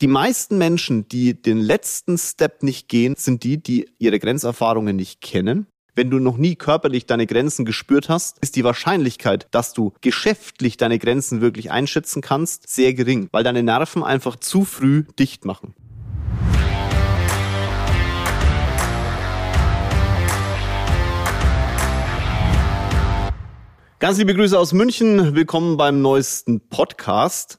Die meisten Menschen, die den letzten Step nicht gehen, sind die, die ihre Grenzerfahrungen nicht kennen. Wenn du noch nie körperlich deine Grenzen gespürt hast, ist die Wahrscheinlichkeit, dass du geschäftlich deine Grenzen wirklich einschätzen kannst, sehr gering, weil deine Nerven einfach zu früh dicht machen. Ganz liebe Grüße aus München. Willkommen beim neuesten Podcast.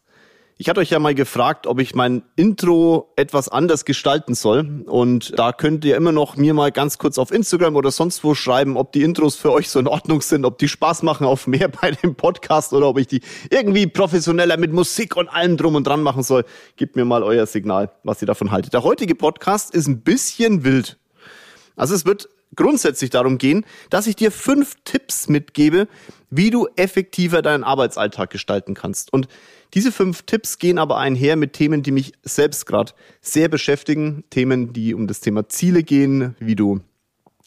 Ich hatte euch ja mal gefragt, ob ich mein Intro etwas anders gestalten soll. Und da könnt ihr immer noch mir mal ganz kurz auf Instagram oder sonst wo schreiben, ob die Intros für euch so in Ordnung sind, ob die Spaß machen auf mehr bei dem Podcast oder ob ich die irgendwie professioneller mit Musik und allem drum und dran machen soll. Gebt mir mal euer Signal, was ihr davon haltet. Der heutige Podcast ist ein bisschen wild. Also es wird grundsätzlich darum gehen, dass ich dir fünf Tipps mitgebe, wie du effektiver deinen Arbeitsalltag gestalten kannst. Und diese fünf Tipps gehen aber einher mit Themen, die mich selbst gerade sehr beschäftigen. Themen, die um das Thema Ziele gehen, wie du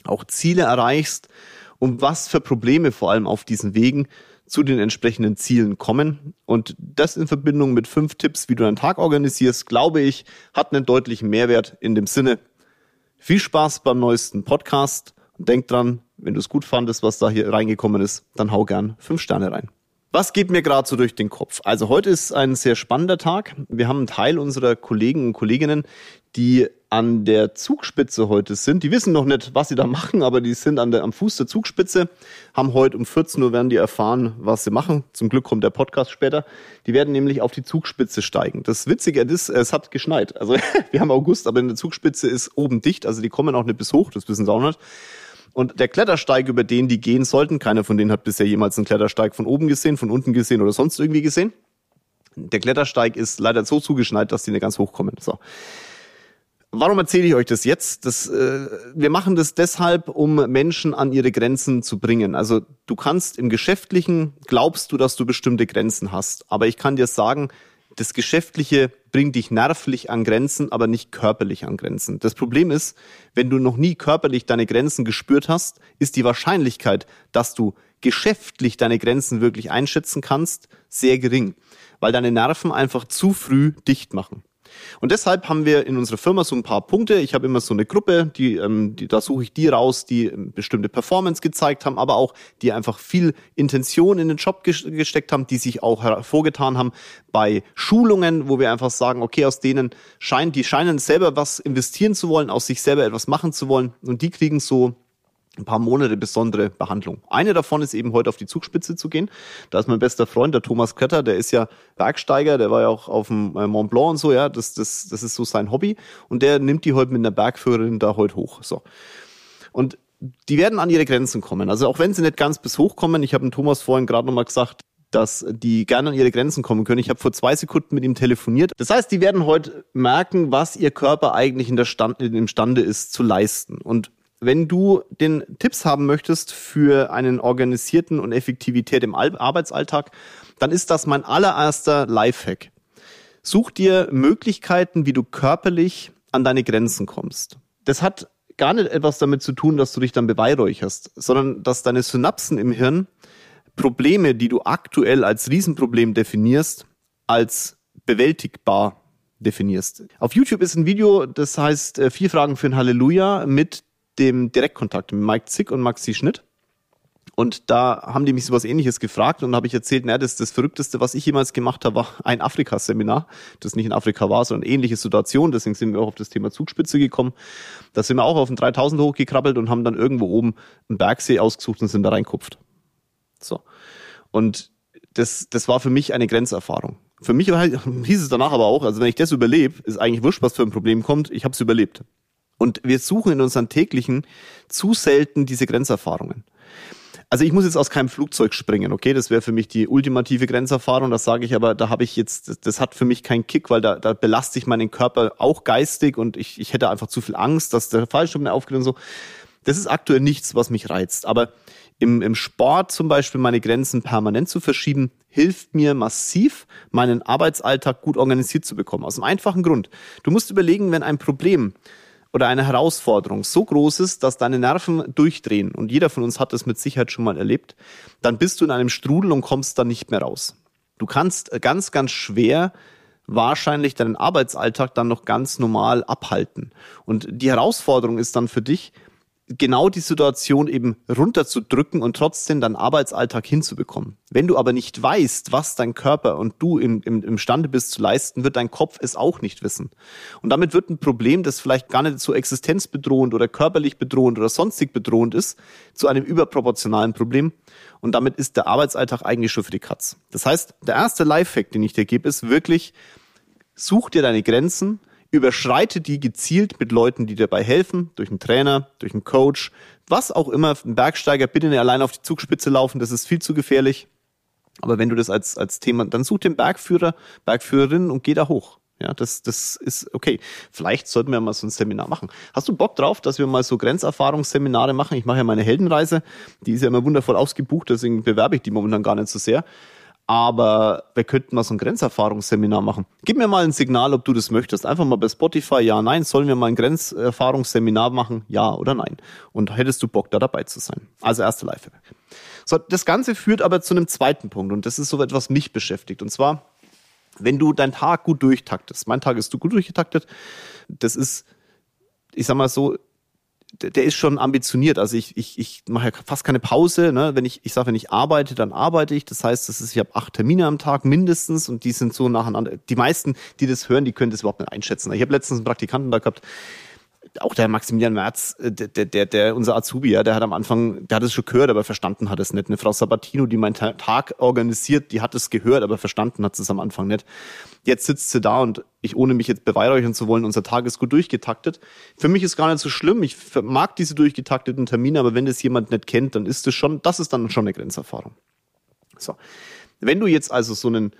auch Ziele erreichst und was für Probleme vor allem auf diesen Wegen zu den entsprechenden Zielen kommen. Und das in Verbindung mit fünf Tipps, wie du deinen Tag organisierst, glaube ich, hat einen deutlichen Mehrwert in dem Sinne, viel Spaß beim neuesten Podcast denk dran, wenn du es gut fandest, was da hier reingekommen ist, dann hau gern fünf Sterne rein. Was geht mir gerade so durch den Kopf? Also heute ist ein sehr spannender Tag. Wir haben einen Teil unserer Kollegen und Kolleginnen, die an der Zugspitze heute sind. Die wissen noch nicht, was sie da machen, aber die sind an der, am Fuß der Zugspitze, haben heute um 14 Uhr werden die erfahren, was sie machen. Zum Glück kommt der Podcast später. Die werden nämlich auf die Zugspitze steigen. Das Witzige ist, es hat geschneit. Also wir haben August, aber in der Zugspitze ist oben dicht. Also die kommen auch nicht bis hoch, das wissen sie auch nicht. Und der Klettersteig, über den die gehen sollten, keiner von denen hat bisher jemals einen Klettersteig von oben gesehen, von unten gesehen oder sonst irgendwie gesehen. Der Klettersteig ist leider so zugeschneit, dass die nicht ganz hochkommen. So. Warum erzähle ich euch das jetzt? Das, äh, wir machen das deshalb, um Menschen an ihre Grenzen zu bringen. Also du kannst im Geschäftlichen, glaubst du, dass du bestimmte Grenzen hast. Aber ich kann dir sagen, das Geschäftliche bringt dich nervlich an Grenzen, aber nicht körperlich an Grenzen. Das Problem ist, wenn du noch nie körperlich deine Grenzen gespürt hast, ist die Wahrscheinlichkeit, dass du geschäftlich deine Grenzen wirklich einschätzen kannst, sehr gering, weil deine Nerven einfach zu früh dicht machen. Und deshalb haben wir in unserer Firma so ein paar Punkte. Ich habe immer so eine Gruppe, die, ähm, die da suche ich die raus, die ähm, bestimmte Performance gezeigt haben, aber auch die einfach viel Intention in den Job gesteckt haben, die sich auch hervorgetan haben bei Schulungen, wo wir einfach sagen, okay, aus denen scheint, die scheinen selber was investieren zu wollen, aus sich selber etwas machen zu wollen und die kriegen so ein paar Monate besondere Behandlung. Eine davon ist eben heute auf die Zugspitze zu gehen. Da ist mein bester Freund, der Thomas Kötter, der ist ja Bergsteiger, der war ja auch auf dem äh, Mont Blanc und so, ja, das, das, das ist so sein Hobby. Und der nimmt die heute mit einer Bergführerin da heute hoch. So. Und die werden an ihre Grenzen kommen. Also auch wenn sie nicht ganz bis hoch kommen, ich habe dem Thomas vorhin gerade nochmal gesagt, dass die gerne an ihre Grenzen kommen können. Ich habe vor zwei Sekunden mit ihm telefoniert. Das heißt, die werden heute merken, was ihr Körper eigentlich in der Stand, imstande ist zu leisten. Und wenn du den Tipps haben möchtest für einen organisierten und Effektivität im Arbeitsalltag, dann ist das mein allererster Lifehack. Such dir Möglichkeiten, wie du körperlich an deine Grenzen kommst. Das hat gar nicht etwas damit zu tun, dass du dich dann beweihräucherst, sondern dass deine Synapsen im Hirn Probleme, die du aktuell als Riesenproblem definierst, als bewältigbar definierst. Auf YouTube ist ein Video, das heißt äh, vier Fragen für ein Halleluja mit dem Direktkontakt mit Mike Zick und Maxi Schnitt. Und da haben die mich sowas ähnliches gefragt und habe ich erzählt, naja, das, das Verrückteste, was ich jemals gemacht habe, war ein Afrika-Seminar, das nicht in Afrika war, sondern ähnliche Situation. Deswegen sind wir auch auf das Thema Zugspitze gekommen. Da sind wir auch auf den 3000 hochgekrabbelt und haben dann irgendwo oben einen Bergsee ausgesucht und sind da reinkupft. So. Und das, das war für mich eine Grenzerfahrung. Für mich hieß es danach aber auch, also wenn ich das überlebe, ist eigentlich wurscht, was für ein Problem kommt, ich habe es überlebt. Und wir suchen in unseren täglichen zu selten diese Grenzerfahrungen. Also ich muss jetzt aus keinem Flugzeug springen, okay? Das wäre für mich die ultimative Grenzerfahrung. Das sage ich aber, da habe ich jetzt, das hat für mich keinen Kick, weil da, da belaste ich meinen Körper auch geistig und ich, ich hätte einfach zu viel Angst, dass der Fallschirm aufgeht und so. Das ist aktuell nichts, was mich reizt. Aber im, im Sport zum Beispiel meine Grenzen permanent zu verschieben, hilft mir massiv, meinen Arbeitsalltag gut organisiert zu bekommen. Aus einem einfachen Grund. Du musst überlegen, wenn ein Problem oder eine Herausforderung so groß ist, dass deine Nerven durchdrehen, und jeder von uns hat das mit Sicherheit schon mal erlebt, dann bist du in einem Strudel und kommst dann nicht mehr raus. Du kannst ganz, ganz schwer wahrscheinlich deinen Arbeitsalltag dann noch ganz normal abhalten. Und die Herausforderung ist dann für dich, genau die Situation eben runterzudrücken und trotzdem deinen Arbeitsalltag hinzubekommen. Wenn du aber nicht weißt, was dein Körper und du im, im, imstande bist zu leisten, wird dein Kopf es auch nicht wissen. Und damit wird ein Problem, das vielleicht gar nicht so existenzbedrohend oder körperlich bedrohend oder sonstig bedrohend ist, zu einem überproportionalen Problem. Und damit ist der Arbeitsalltag eigentlich schon für die Katz. Das heißt, der erste Lifehack, den ich dir gebe, ist wirklich, such dir deine Grenzen, überschreite die gezielt mit Leuten, die dabei helfen, durch einen Trainer, durch einen Coach, was auch immer, ein Bergsteiger, bitte nicht allein auf die Zugspitze laufen, das ist viel zu gefährlich. Aber wenn du das als, als Thema, dann such den Bergführer, Bergführerin und geh da hoch. Ja, das, das ist okay. Vielleicht sollten wir mal so ein Seminar machen. Hast du Bock drauf, dass wir mal so Grenzerfahrungsseminare machen? Ich mache ja meine Heldenreise. Die ist ja immer wundervoll ausgebucht, deswegen bewerbe ich die momentan gar nicht so sehr aber wir könnten mal so ein Grenzerfahrungsseminar machen. Gib mir mal ein Signal, ob du das möchtest. Einfach mal bei Spotify, ja, nein. Sollen wir mal ein Grenzerfahrungsseminar machen? Ja oder nein? Und hättest du Bock, da dabei zu sein? Also erste Lifehack. So, das Ganze führt aber zu einem zweiten Punkt und das ist so etwas mich beschäftigt. Und zwar, wenn du deinen Tag gut durchtaktest. Mein Tag ist du gut durchgetaktet. Das ist, ich sag mal so, der ist schon ambitioniert. Also ich, ich, ich mache ja fast keine Pause. Ne? Wenn ich, ich sage, wenn ich arbeite, dann arbeite ich. Das heißt, das ist, ich habe acht Termine am Tag mindestens und die sind so nacheinander. Die meisten, die das hören, die können das überhaupt nicht einschätzen. Ich habe letztens einen Praktikanten da gehabt, auch der Maximilian Merz, äh, der, der, der, unser Azubi, ja, der hat am Anfang, der hat es schon gehört, aber verstanden hat es nicht. Eine Frau Sabatino, die meinen Tag organisiert, die hat es gehört, aber verstanden hat es am Anfang nicht. Jetzt sitzt sie da und ich, ohne mich jetzt beweihräuchern zu wollen, unser Tag ist gut durchgetaktet. Für mich ist gar nicht so schlimm. Ich mag diese durchgetakteten Termine, aber wenn das jemand nicht kennt, dann ist es schon, das ist dann schon eine Grenzerfahrung. So. Wenn du jetzt also so einen,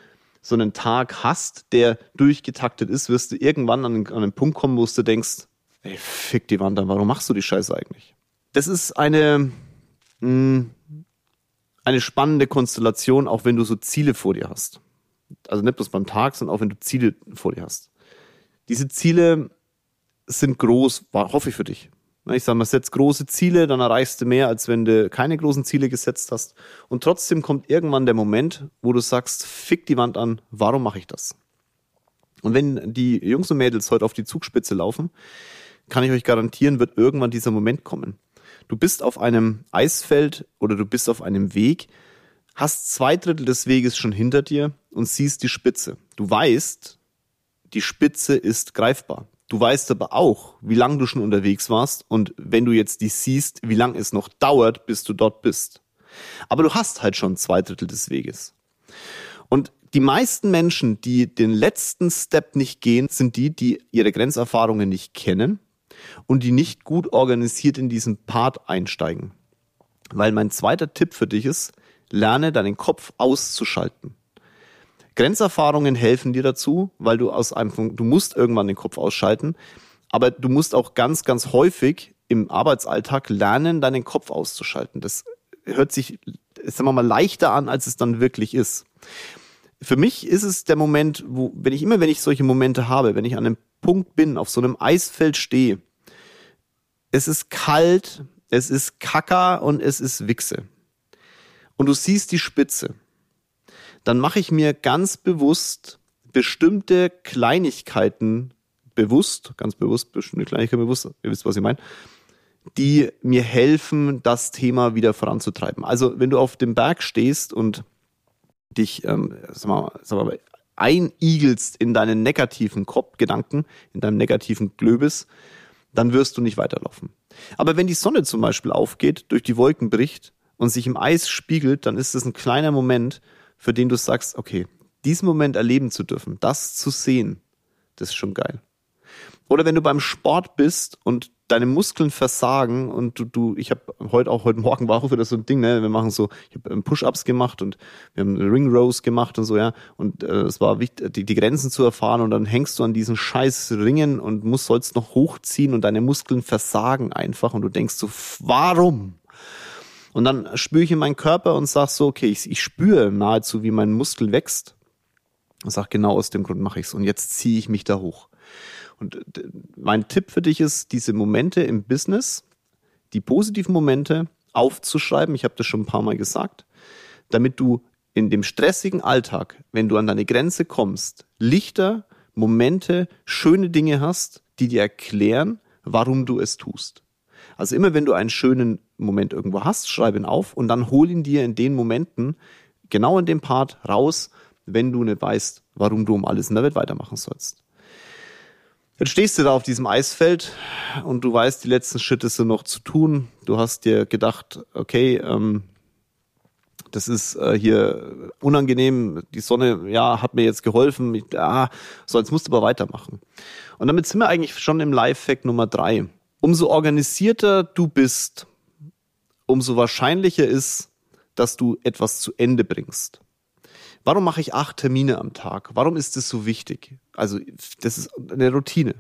so einen Tag hast, der durchgetaktet ist, wirst du irgendwann an, an einen Punkt kommen, wo du denkst, ey, fick die Wand an, warum machst du die Scheiße eigentlich? Das ist eine, mh, hm, eine spannende Konstellation, auch wenn du so Ziele vor dir hast. Also nicht bloß beim Tag, sondern auch wenn du Ziele vor dir hast. Diese Ziele sind groß, hoffe ich für dich. Ich sage mal, setz große Ziele, dann erreichst du mehr, als wenn du keine großen Ziele gesetzt hast. Und trotzdem kommt irgendwann der Moment, wo du sagst, fick die Wand an, warum mache ich das? Und wenn die Jungs und Mädels heute auf die Zugspitze laufen, kann ich euch garantieren, wird irgendwann dieser Moment kommen. Du bist auf einem Eisfeld oder du bist auf einem Weg, hast zwei Drittel des Weges schon hinter dir und siehst die Spitze. Du weißt, die Spitze ist greifbar. Du weißt aber auch, wie lang du schon unterwegs warst und wenn du jetzt die siehst, wie lang es noch dauert, bis du dort bist. Aber du hast halt schon zwei Drittel des Weges. Und die meisten Menschen, die den letzten Step nicht gehen, sind die, die ihre Grenzerfahrungen nicht kennen und die nicht gut organisiert in diesen Part einsteigen. Weil mein zweiter Tipp für dich ist, lerne deinen Kopf auszuschalten. Grenzerfahrungen helfen dir dazu, weil du aus einem, du musst irgendwann den Kopf ausschalten, aber du musst auch ganz, ganz häufig im Arbeitsalltag lernen, deinen Kopf auszuschalten. Das hört sich, sagen wir mal, leichter an, als es dann wirklich ist. Für mich ist es der Moment, wo, wenn ich immer, wenn ich solche Momente habe, wenn ich an einem Punkt bin, auf so einem Eisfeld stehe es ist kalt, es ist Kacker und es ist Wichse. Und du siehst die Spitze. Dann mache ich mir ganz bewusst bestimmte Kleinigkeiten bewusst, ganz bewusst, bestimmte Kleinigkeiten bewusst, ihr wisst, was ich meine, die mir helfen, das Thema wieder voranzutreiben. Also wenn du auf dem Berg stehst und dich ähm, sag mal, sag mal, einigelst in deinen negativen Kopfgedanken, in deinem negativen Glöbis, dann wirst du nicht weiterlaufen. Aber wenn die Sonne zum Beispiel aufgeht, durch die Wolken bricht und sich im Eis spiegelt, dann ist es ein kleiner Moment, für den du sagst, okay, diesen Moment erleben zu dürfen, das zu sehen, das ist schon geil. Oder wenn du beim Sport bist und deine Muskeln versagen und du, du ich habe heute auch heute Morgen war auch wieder so ein Ding, ne? Wir machen so, ich habe ähm, Push-ups gemacht und wir haben Ring Rows gemacht und so, ja. Und äh, es war wichtig, die, die Grenzen zu erfahren und dann hängst du an diesen scheiß Ringen und musst sollst noch hochziehen und deine Muskeln versagen einfach und du denkst so, warum? Und dann spüre ich in meinen Körper und sag so, okay, ich, ich spüre nahezu, wie mein Muskel wächst. Und sag, genau aus dem Grund mache ich's. Und jetzt ziehe ich mich da hoch. Und äh, mein Tipp für dich ist, diese Momente im Business, die positiven Momente aufzuschreiben. Ich habe das schon ein paar Mal gesagt, damit du in dem stressigen Alltag, wenn du an deine Grenze kommst, Lichter, Momente, schöne Dinge hast, die dir erklären, warum du es tust. Also immer wenn du einen schönen Moment irgendwo hast, schreib ihn auf und dann hol ihn dir in den Momenten, genau in dem Part raus, wenn du nicht weißt, warum du um alles in der Welt weitermachen sollst. Jetzt stehst du da auf diesem Eisfeld und du weißt, die letzten Schritte sind noch zu tun. Du hast dir gedacht, okay, ähm, das ist äh, hier unangenehm, die Sonne, ja, hat mir jetzt geholfen, ich, ah, so, jetzt musst du aber weitermachen. Und damit sind wir eigentlich schon im Lifehack Nummer drei. Umso organisierter du bist, umso wahrscheinlicher ist, dass du etwas zu Ende bringst. Warum mache ich acht Termine am Tag? Warum ist das so wichtig? Also, das ist eine Routine.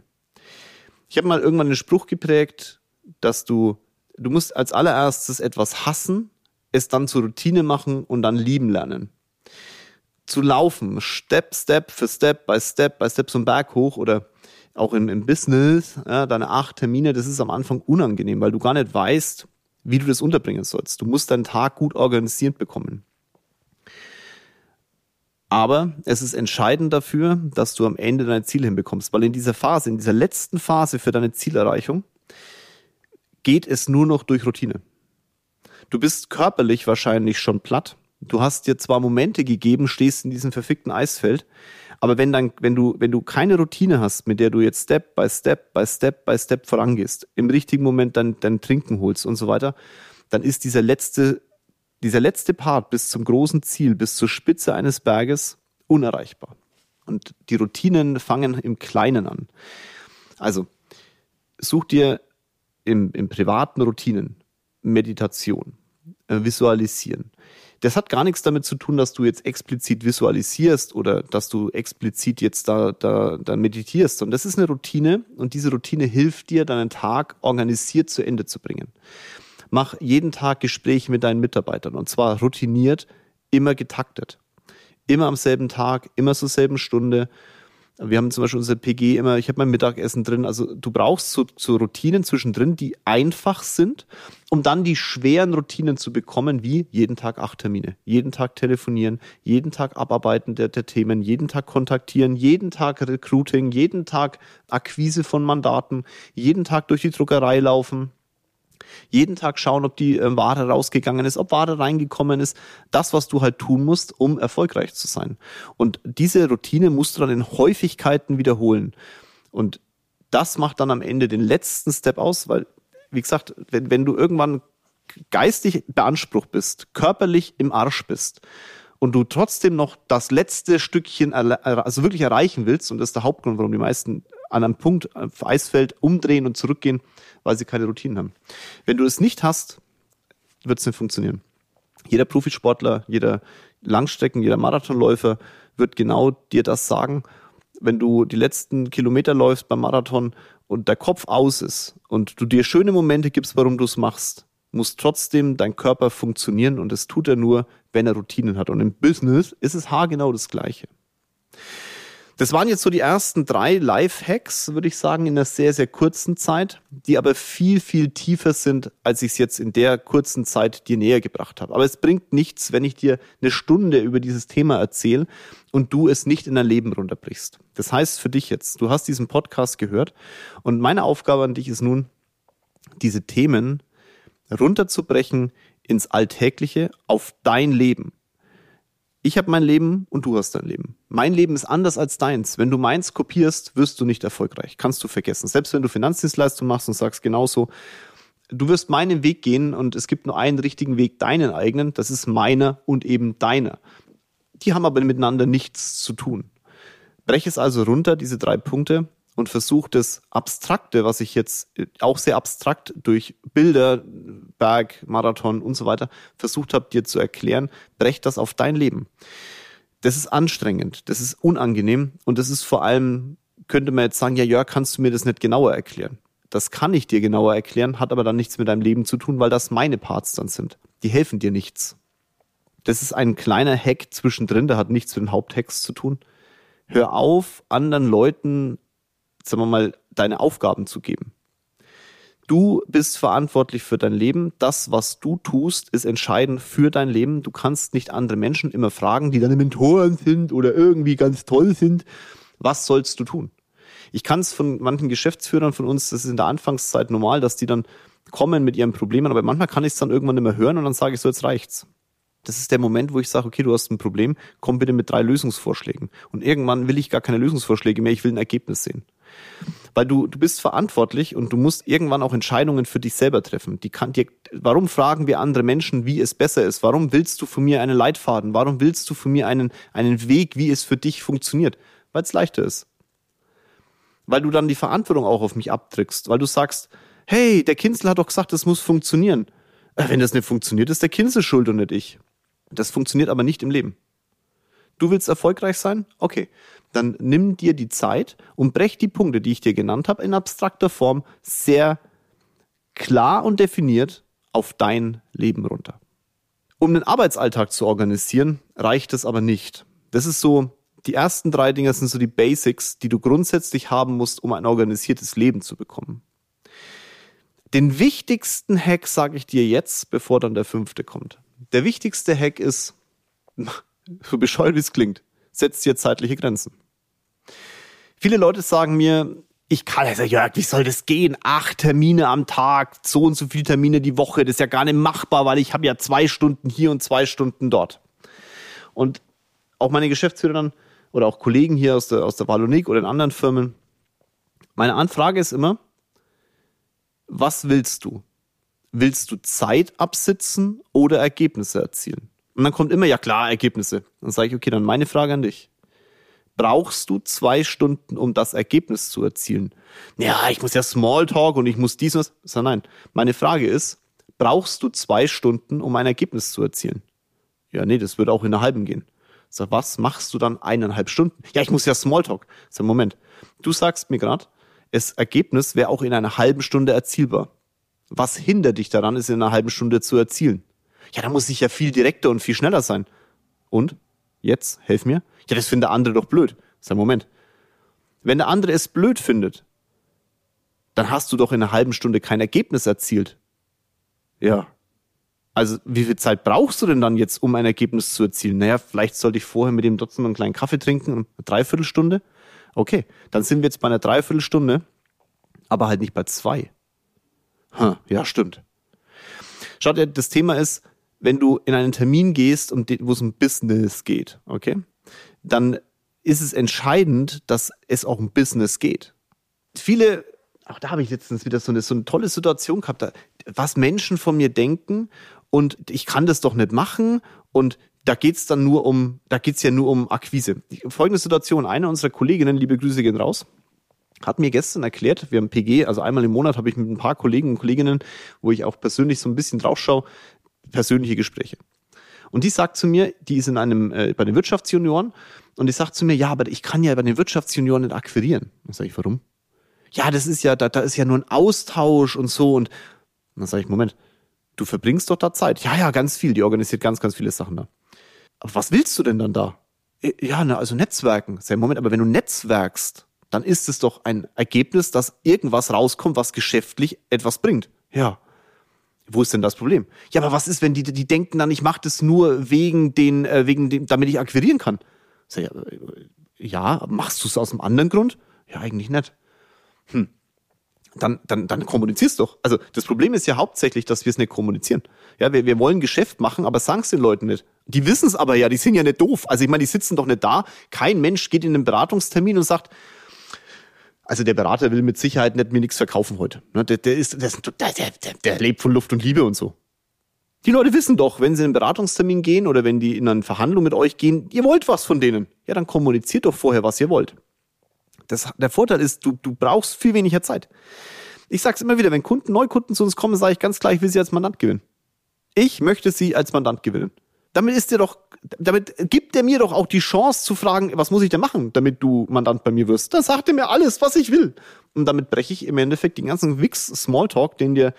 Ich habe mal irgendwann einen Spruch geprägt, dass du, du musst als allererstes etwas hassen, es dann zur Routine machen und dann lieben lernen. Zu laufen, Step, Step für Step, by Step, by Step so einen Berg hoch oder auch im, im Business, ja, deine acht Termine, das ist am Anfang unangenehm, weil du gar nicht weißt, wie du das unterbringen sollst. Du musst deinen Tag gut organisiert bekommen. Aber es ist entscheidend dafür, dass du am Ende deine Ziele hinbekommst, weil in dieser Phase, in dieser letzten Phase für deine Zielerreichung, geht es nur noch durch Routine. Du bist körperlich wahrscheinlich schon platt. Du hast dir zwar Momente gegeben, stehst in diesem verfickten Eisfeld, aber wenn dann, wenn du, wenn du keine Routine hast, mit der du jetzt Step by Step by Step by Step vorangehst, im richtigen Moment dann dein Trinken holst und so weiter, dann ist dieser letzte dieser letzte Part bis zum großen Ziel, bis zur Spitze eines Berges unerreichbar. Und die Routinen fangen im Kleinen an. Also, such dir im, im privaten Routinen Meditation, äh, Visualisieren. Das hat gar nichts damit zu tun, dass du jetzt explizit visualisierst oder dass du explizit jetzt da, da, da meditierst, sondern das ist eine Routine und diese Routine hilft dir, deinen Tag organisiert zu Ende zu bringen mach jeden Tag Gespräche mit deinen Mitarbeitern und zwar routiniert, immer getaktet. Immer am selben Tag, immer zur selben Stunde. Wir haben zum Beispiel unser PG immer, ich habe mein Mittagessen drin. Also du brauchst so, so Routinen zwischendrin, die einfach sind, um dann die schweren Routinen zu bekommen, wie jeden Tag acht Termine, jeden Tag telefonieren, jeden Tag abarbeiten der, der Themen, jeden Tag kontaktieren, jeden Tag Recruiting, jeden Tag Akquise von Mandaten, jeden Tag durch die Druckerei laufen, jeden Tag schauen, ob die äh, Ware rausgegangen ist, ob Ware reingekommen ist. Das, was du halt tun musst, um erfolgreich zu sein. Und diese Routine musst du dann in Häufigkeiten wiederholen. Und das macht dann am Ende den letzten Step aus, weil, wie gesagt, wenn, wenn du irgendwann geistig beansprucht bist, körperlich im Arsch bist und du trotzdem noch das letzte Stückchen also wirklich erreichen willst, und das ist der Hauptgrund, warum die meisten an einem Punkt auf Eisfeld umdrehen und zurückgehen, weil sie keine Routinen haben. Wenn du es nicht hast, wird es nicht funktionieren. Jeder Profisportler, jeder Langstrecken, jeder Marathonläufer wird genau dir das sagen. Wenn du die letzten Kilometer läufst beim Marathon und der Kopf aus ist und du dir schöne Momente gibst, warum du es machst, muss trotzdem dein Körper funktionieren und das tut er nur, wenn er Routinen hat. Und im Business ist es haargenau das Gleiche. Das waren jetzt so die ersten drei Live-Hacks, würde ich sagen, in einer sehr, sehr kurzen Zeit, die aber viel, viel tiefer sind, als ich es jetzt in der kurzen Zeit dir näher gebracht habe. Aber es bringt nichts, wenn ich dir eine Stunde über dieses Thema erzähle und du es nicht in dein Leben runterbrichst. Das heißt für dich jetzt, du hast diesen Podcast gehört und meine Aufgabe an dich ist nun, diese Themen runterzubrechen ins Alltägliche auf dein Leben. Ich habe mein Leben und du hast dein Leben. Mein Leben ist anders als deins. Wenn du meins kopierst, wirst du nicht erfolgreich. Kannst du vergessen. Selbst wenn du Finanzdienstleistung machst und sagst genauso, du wirst meinen Weg gehen und es gibt nur einen richtigen Weg, deinen eigenen. Das ist meiner und eben deiner. Die haben aber miteinander nichts zu tun. Breche es also runter, diese drei Punkte, und versuche das Abstrakte, was ich jetzt äh, auch sehr abstrakt durch Bilder, Berg, Marathon und so weiter versucht habe, dir zu erklären, brech das auf dein Leben. Das ist anstrengend, das ist unangenehm und das ist vor allem, könnte man jetzt sagen, ja, Jörg, kannst du mir das nicht genauer erklären? Das kann ich dir genauer erklären, hat aber dann nichts mit deinem Leben zu tun, weil das meine Parts dann sind. Die helfen dir nichts. Das ist ein kleiner Hack zwischendrin, der hat nichts mit den Haupthacks zu tun. Hör auf, anderen Leuten sagen wir mal, deine Aufgaben zu geben. Du bist verantwortlich für dein Leben. Das, was du tust, ist entscheidend für dein Leben. Du kannst nicht andere Menschen immer fragen, die deine Mentoren sind oder irgendwie ganz toll sind. Was sollst du tun? Ich kann es von manchen Geschäftsführern von uns, das ist in der Anfangszeit normal, dass die dann kommen mit ihren Problemen, aber manchmal kann ich es dann irgendwann nicht mehr hören und dann sage ich so, jetzt reicht's. Das ist der Moment, wo ich sage, okay, du hast ein Problem, komm bitte mit drei Lösungsvorschlägen. Und irgendwann will ich gar keine Lösungsvorschläge mehr, ich will ein Ergebnis sehen. Weil du, du bist verantwortlich und du musst irgendwann auch Entscheidungen für dich selber treffen. Die kann dir, warum fragen wir andere Menschen, wie es besser ist? Warum willst du von mir einen Leitfaden? Warum willst du von mir einen, einen Weg, wie es für dich funktioniert? Weil es leichter ist. Weil du dann die Verantwortung auch auf mich abtrickst, weil du sagst, hey, der Kinzel hat doch gesagt, das muss funktionieren. Äh, wenn das nicht funktioniert, ist der Kinzel schuld und nicht ich. Das funktioniert aber nicht im Leben. Du willst erfolgreich sein? Okay. Dann nimm dir die Zeit und brech die Punkte, die ich dir genannt habe, in abstrakter Form sehr klar und definiert auf dein Leben runter. Um den Arbeitsalltag zu organisieren, reicht es aber nicht. Das ist so, die ersten drei Dinge sind so die Basics, die du grundsätzlich haben musst, um ein organisiertes Leben zu bekommen. Den wichtigsten Hack sage ich dir jetzt, bevor dann der fünfte kommt. Der wichtigste Hack ist, so bescheuert wie es klingt, setzt dir zeitliche Grenzen. Viele Leute sagen mir, ich kann, also Jörg, wie soll das gehen? Acht Termine am Tag, so und so viele Termine die Woche, das ist ja gar nicht machbar, weil ich habe ja zwei Stunden hier und zwei Stunden dort. Und auch meine Geschäftsführer dann oder auch Kollegen hier aus der, aus der Wallonik oder in anderen Firmen, meine Anfrage ist immer, was willst du? Willst du Zeit absitzen oder Ergebnisse erzielen? Und dann kommt immer, ja klar, Ergebnisse. Dann sage ich, okay, dann meine Frage an dich. Brauchst du zwei Stunden, um das Ergebnis zu erzielen? Ja, ich muss ja Smalltalk und ich muss dies und das. Sag nein. Meine Frage ist, brauchst du zwei Stunden, um ein Ergebnis zu erzielen? Ja, nee, das würde auch in einer halben gehen. Sag, was machst du dann eineinhalb Stunden? Ja, ich muss ja Smalltalk. Sag, Moment. Du sagst mir gerade, das Ergebnis wäre auch in einer halben Stunde erzielbar. Was hindert dich daran, es in einer halben Stunde zu erzielen? Ja, da muss ich ja viel direkter und viel schneller sein. Und? Jetzt? Helf mir. Ja, das findet der andere doch blöd. Sag, Moment. Wenn der andere es blöd findet, dann hast du doch in einer halben Stunde kein Ergebnis erzielt. Ja. Also, wie viel Zeit brauchst du denn dann jetzt, um ein Ergebnis zu erzielen? Naja, vielleicht sollte ich vorher mit dem trotzdem einen kleinen Kaffee trinken, eine Dreiviertelstunde. Okay, dann sind wir jetzt bei einer Dreiviertelstunde, aber halt nicht bei zwei. Hm, ja, stimmt. Schaut, das Thema ist, wenn du in einen Termin gehst, und wo es um Business geht, okay, dann ist es entscheidend, dass es auch um Business geht. Viele, auch da habe ich letztens wieder so eine, so eine tolle Situation gehabt, da, was Menschen von mir denken und ich kann das doch nicht machen und da geht's dann nur um, da geht's ja nur um Akquise. Folgende Situation, eine unserer Kolleginnen, liebe Grüße gehen raus, hat mir gestern erklärt, wir haben PG, also einmal im Monat habe ich mit ein paar Kollegen und Kolleginnen, wo ich auch persönlich so ein bisschen drauf schaue, persönliche Gespräche. Und die sagt zu mir, die ist in einem, äh, bei den Wirtschaftsjunioren, und die sagt zu mir, ja, aber ich kann ja bei den Wirtschaftsjunioren nicht akquirieren. Dann sage ich, warum? Ja, das ist ja, da, da ist ja nur ein Austausch und so. Und dann sage ich, Moment, du verbringst doch da Zeit. Ja, ja, ganz viel. Die organisiert ganz, ganz viele Sachen da. Aber was willst du denn dann da? Äh, ja, na, also Netzwerken. Sehr Moment, aber wenn du netzwerkst, dann ist es doch ein Ergebnis, dass irgendwas rauskommt, was geschäftlich etwas bringt. Ja. Wo ist denn das Problem? Ja, aber was ist, wenn die, die denken dann, ich mache das nur wegen den, äh, wegen dem, damit ich akquirieren kann? Sag, ja, äh, ja, machst du es aus einem anderen Grund? Ja, eigentlich nicht. Hm. Dann, dann, dann kommunizierst doch. Also das Problem ist ja hauptsächlich, dass wir es nicht kommunizieren. Ja, wir, wir wollen Geschäft machen, aber sagen es den Leuten nicht. Die wissen es aber ja, die sind ja nicht doof. Also ich meine, die sitzen doch nicht da. Kein Mensch geht in einen Beratungstermin und sagt, also der Berater will mit Sicherheit nicht mir nichts verkaufen heute. Ne, der, der, ist, der, der, der lebt von Luft und Liebe und so. Die Leute wissen doch, wenn sie in einen Beratungstermin gehen oder wenn die in eine Verhandlung mit euch gehen, ihr wollt was von denen. Ja, dann kommuniziert doch vorher, was ihr wollt. Das, der Vorteil ist, du, du brauchst viel weniger Zeit. Ich sag's immer wieder, wenn Kunden, Neukunden zu uns kommen, sage ich ganz klar, ich will sie als Mandant gewinnen. Ich möchte sie als Mandant gewinnen damit ist dir doch, damit gibt er mir doch auch die Chance zu fragen, was muss ich denn machen, damit du Mandant bei mir wirst. Dann sagt er mir alles, was ich will. Und damit breche ich im Endeffekt den ganzen Wix Smalltalk, den dir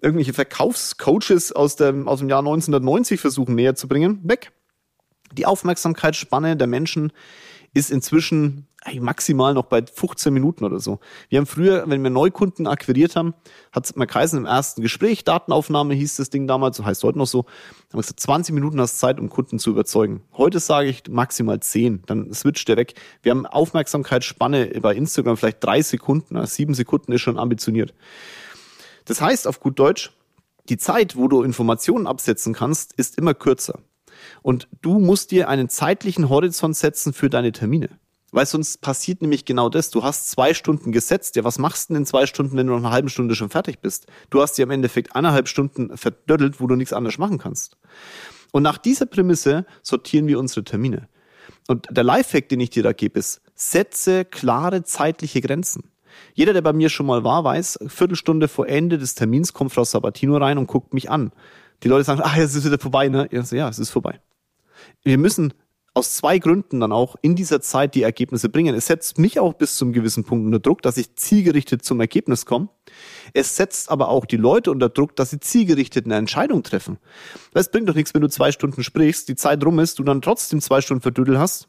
irgendwelche Verkaufscoaches aus dem, aus dem Jahr 1990 versuchen näher zu bringen, weg. Die Aufmerksamkeitsspanne der Menschen ist inzwischen maximal noch bei 15 Minuten oder so. Wir haben früher, wenn wir Neukunden akquiriert haben, hat es mal kreisen im ersten Gespräch, Datenaufnahme hieß das Ding damals, so heißt heute noch so, haben gesagt, 20 Minuten hast Zeit, um Kunden zu überzeugen. Heute sage ich maximal 10, dann switcht der weg. Wir haben Aufmerksamkeitsspanne bei Instagram vielleicht drei Sekunden, sieben Sekunden ist schon ambitioniert. Das heißt auf gut Deutsch, die Zeit, wo du Informationen absetzen kannst, ist immer kürzer. Und du musst dir einen zeitlichen Horizont setzen für deine Termine. Weil sonst passiert nämlich genau das. Du hast zwei Stunden gesetzt. Ja, was machst du denn in zwei Stunden, wenn du nach einer halben Stunde schon fertig bist? Du hast dir im Endeffekt eineinhalb Stunden verdödelt, wo du nichts anderes machen kannst. Und nach dieser Prämisse sortieren wir unsere Termine. Und der Lifehack, den ich dir da gebe, ist, setze klare zeitliche Grenzen. Jeder, der bei mir schon mal war, weiß, Viertelstunde vor Ende des Termins kommt Frau Sabatino rein und guckt mich an. Die Leute sagen, ah, jetzt ist wieder vorbei, ne? Ja, es ist vorbei. Wir müssen aus zwei Gründen dann auch in dieser Zeit die Ergebnisse bringen. Es setzt mich auch bis zum gewissen Punkt unter Druck, dass ich zielgerichtet zum Ergebnis komme. Es setzt aber auch die Leute unter Druck, dass sie zielgerichtet eine Entscheidung treffen. Es bringt doch nichts, wenn du zwei Stunden sprichst, die Zeit rum ist, du dann trotzdem zwei Stunden verdüdel hast,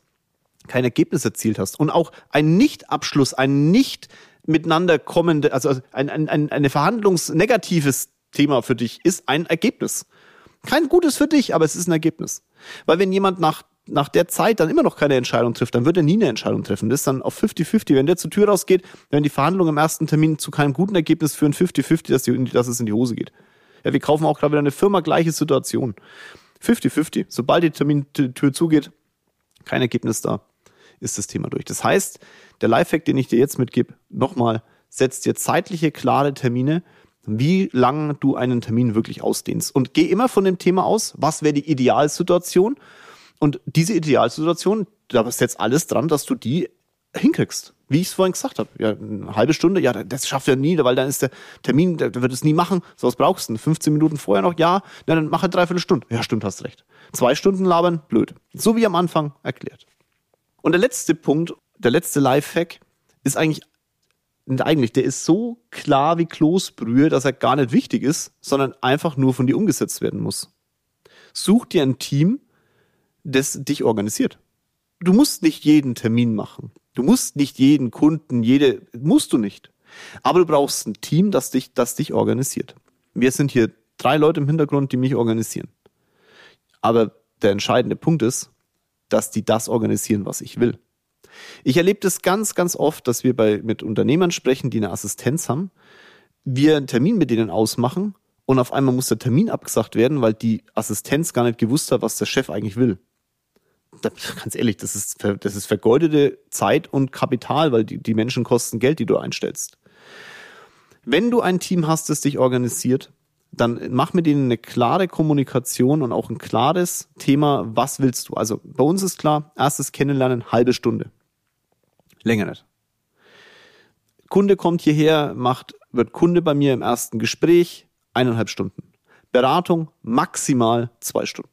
kein Ergebnis erzielt hast und auch ein Nicht-Abschluss, ein nicht miteinander kommende, also ein, ein, ein eine verhandlungsnegatives Thema für dich ist ein Ergebnis. Kein gutes für dich, aber es ist ein Ergebnis. Weil wenn jemand nach, nach der Zeit dann immer noch keine Entscheidung trifft, dann wird er nie eine Entscheidung treffen. Das ist dann auf 50-50. Wenn der zur Tür rausgeht, wenn die Verhandlungen im ersten Termin zu keinem guten Ergebnis führen, 50-50, dass, dass es in die Hose geht. Ja, wir kaufen auch gerade wieder eine Firma, gleiche Situation. 50-50. Sobald die Termintür zugeht, kein Ergebnis da, ist das Thema durch. Das heißt, der Lifehack, den ich dir jetzt mitgebe, nochmal, setzt dir zeitliche, klare Termine, wie lang du einen Termin wirklich ausdehnst. Und geh immer von dem Thema aus, was wäre die Idealsituation. Und diese Idealsituation, da setzt alles dran, dass du die hinkriegst. Wie ich es vorhin gesagt habe. Ja, eine halbe Stunde, ja, das schafft er nie, weil dann ist der Termin, der wird es nie machen. So was brauchst du. 15 Minuten vorher noch, ja, dann mach halt dreiviertel Stunde. Ja, stimmt, hast recht. Zwei Stunden labern, blöd. So wie am Anfang erklärt. Und der letzte Punkt, der letzte Lifehack ist eigentlich eigentlich, der ist so klar wie Kloßbrühe, dass er gar nicht wichtig ist, sondern einfach nur von dir umgesetzt werden muss. Such dir ein Team, das dich organisiert. Du musst nicht jeden Termin machen. Du musst nicht jeden Kunden, jede, musst du nicht. Aber du brauchst ein Team, das dich, das dich organisiert. Wir sind hier drei Leute im Hintergrund, die mich organisieren. Aber der entscheidende Punkt ist, dass die das organisieren, was ich will. Ich erlebe das ganz, ganz oft, dass wir bei, mit Unternehmern sprechen, die eine Assistenz haben, wir einen Termin mit denen ausmachen und auf einmal muss der Termin abgesagt werden, weil die Assistenz gar nicht gewusst hat, was der Chef eigentlich will. Ganz ehrlich, das ist, das ist vergeudete Zeit und Kapital, weil die, die Menschen kosten Geld, die du einstellst. Wenn du ein Team hast, das dich organisiert, dann mach mit ihnen eine klare Kommunikation und auch ein klares Thema, was willst du? Also bei uns ist klar, erstes Kennenlernen, halbe Stunde. Länger nicht. Kunde kommt hierher, macht, wird Kunde bei mir im ersten Gespräch, eineinhalb Stunden. Beratung maximal zwei Stunden.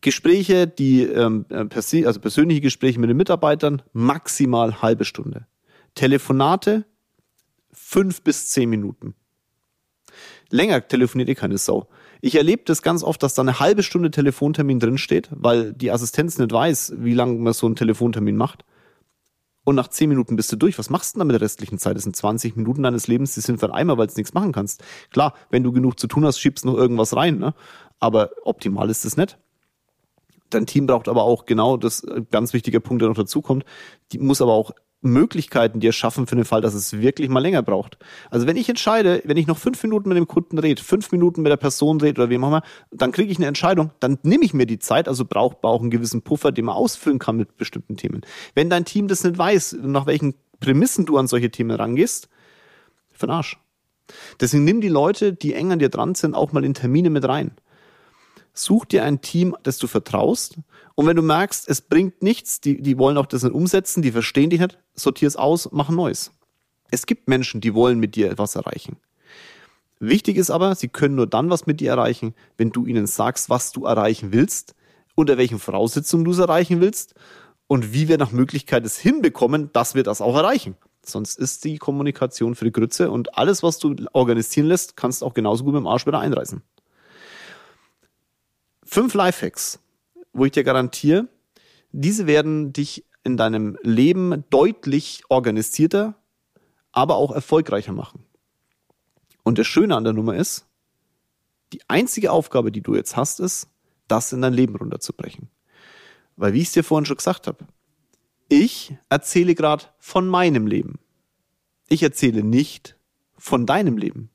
Gespräche, die ähm, also persönliche Gespräche mit den Mitarbeitern, maximal halbe Stunde. Telefonate fünf bis zehn Minuten. Länger telefoniert eh keine Sau. Ich erlebe das ganz oft, dass da eine halbe Stunde Telefontermin drinsteht, weil die Assistenz nicht weiß, wie lange man so einen Telefontermin macht und nach zehn Minuten bist du durch. Was machst du denn dann mit der restlichen Zeit? Das sind 20 Minuten deines Lebens, die sind für einmal, weil du nichts machen kannst. Klar, wenn du genug zu tun hast, schiebst noch irgendwas rein, ne? Aber optimal ist es nicht. Dein Team braucht aber auch genau das äh, ganz wichtiger Punkt, der noch dazu kommt. Die muss aber auch Möglichkeiten dir schaffen für den Fall, dass es wirklich mal länger braucht. Also wenn ich entscheide, wenn ich noch fünf Minuten mit dem Kunden rede, fünf Minuten mit der Person rede oder wem auch immer, dann kriege ich eine Entscheidung, dann nehme ich mir die Zeit, also braucht auch einen gewissen Puffer, den man ausfüllen kann mit bestimmten Themen. Wenn dein Team das nicht weiß, nach welchen Prämissen du an solche Themen rangehst, für den Arsch. Deswegen nimm die Leute, die eng an dir dran sind, auch mal in Termine mit rein. Such dir ein Team, das du vertraust. Und wenn du merkst, es bringt nichts, die, die wollen auch das nicht umsetzen, die verstehen dich nicht, sortier es aus, mach neues. Es gibt Menschen, die wollen mit dir etwas erreichen. Wichtig ist aber, sie können nur dann was mit dir erreichen, wenn du ihnen sagst, was du erreichen willst, unter welchen Voraussetzungen du es erreichen willst und wie wir nach Möglichkeit es hinbekommen, dass wir das auch erreichen. Sonst ist die Kommunikation für die Grütze und alles, was du organisieren lässt, kannst auch genauso gut mit dem Arsch wieder einreißen. Fünf Lifehacks, wo ich dir garantiere, diese werden dich in deinem Leben deutlich organisierter, aber auch erfolgreicher machen. Und das Schöne an der Nummer ist, die einzige Aufgabe, die du jetzt hast, ist, das in dein Leben runterzubrechen. Weil, wie ich es dir vorhin schon gesagt habe, ich erzähle gerade von meinem Leben. Ich erzähle nicht von deinem Leben.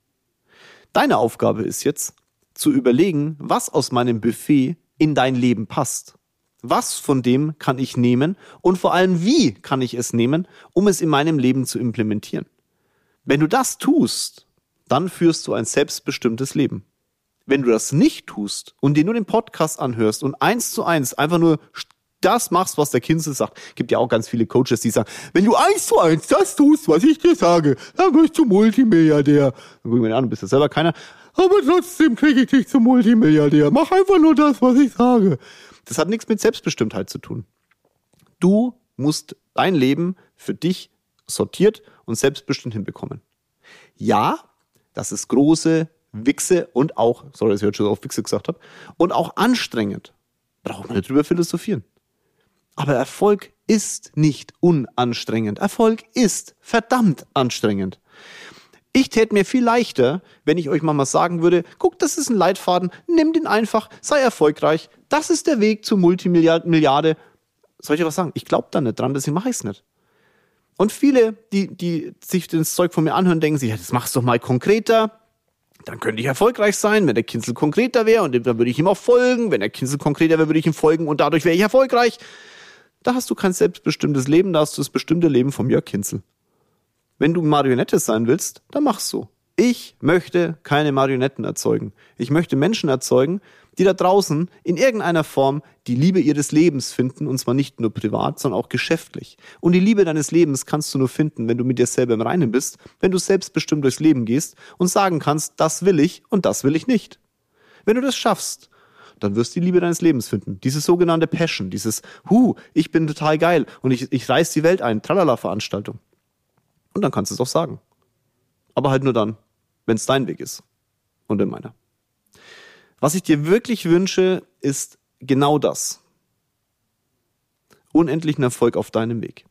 Deine Aufgabe ist jetzt, zu überlegen, was aus meinem Buffet in dein Leben passt. Was von dem kann ich nehmen und vor allem wie kann ich es nehmen, um es in meinem Leben zu implementieren. Wenn du das tust, dann führst du ein selbstbestimmtes Leben. Wenn du das nicht tust und dir nur den Podcast anhörst und eins zu eins einfach nur das machst, was der Kinzel sagt. Gibt ja auch ganz viele Coaches, die sagen, wenn du eins zu eins das tust, was ich dir sage, dann wirst du Multimilliardär. Dann guck ich mir an, du bist ja selber keiner. Aber trotzdem kriege ich dich zum Multimilliardär. Mach einfach nur das, was ich sage. Das hat nichts mit Selbstbestimmtheit zu tun. Du musst dein Leben für dich sortiert und selbstbestimmt hinbekommen. Ja, das ist große Wichse und auch, sorry, dass ich heute schon auf Wichse gesagt habe, und auch anstrengend. Braucht man nicht drüber philosophieren. Aber Erfolg ist nicht unanstrengend. Erfolg ist verdammt anstrengend. Ich täte mir viel leichter, wenn ich euch mal sagen würde, guck, das ist ein Leitfaden, nimm den einfach, sei erfolgreich, das ist der Weg zur Multimilliarde. Soll ich was sagen? Ich glaube da nicht dran, deswegen mache ich es nicht. Und viele, die, die sich das Zeug von mir anhören, denken sich, ja, das machst du doch mal konkreter. Dann könnte ich erfolgreich sein, wenn der Kinsel konkreter wäre und dann würde ich ihm auch folgen. Wenn der Kinsel konkreter wäre, würde ich ihm folgen und dadurch wäre ich erfolgreich. Da hast du kein selbstbestimmtes Leben, da hast du das bestimmte Leben vom Jörg Kinzel. Wenn du Marionette sein willst, dann mach's so. Ich möchte keine Marionetten erzeugen. Ich möchte Menschen erzeugen, die da draußen in irgendeiner Form die Liebe ihres Lebens finden, und zwar nicht nur privat, sondern auch geschäftlich. Und die Liebe deines Lebens kannst du nur finden, wenn du mit dir selber im Reinen bist, wenn du selbstbestimmt durchs Leben gehst und sagen kannst, das will ich und das will ich nicht. Wenn du das schaffst, dann wirst du die Liebe deines Lebens finden. Diese sogenannte Passion, dieses, hu, ich bin total geil und ich, ich reiß die Welt ein, Tralala-Veranstaltung. Und dann kannst du es auch sagen. Aber halt nur dann, wenn es dein Weg ist und in meiner. Was ich dir wirklich wünsche, ist genau das. Unendlichen Erfolg auf deinem Weg.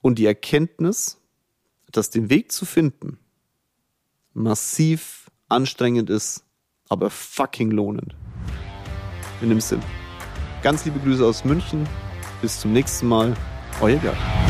Und die Erkenntnis, dass den Weg zu finden massiv anstrengend ist, aber fucking lohnend. In dem Sinn. Ganz liebe Grüße aus München. Bis zum nächsten Mal. Euer Gerd.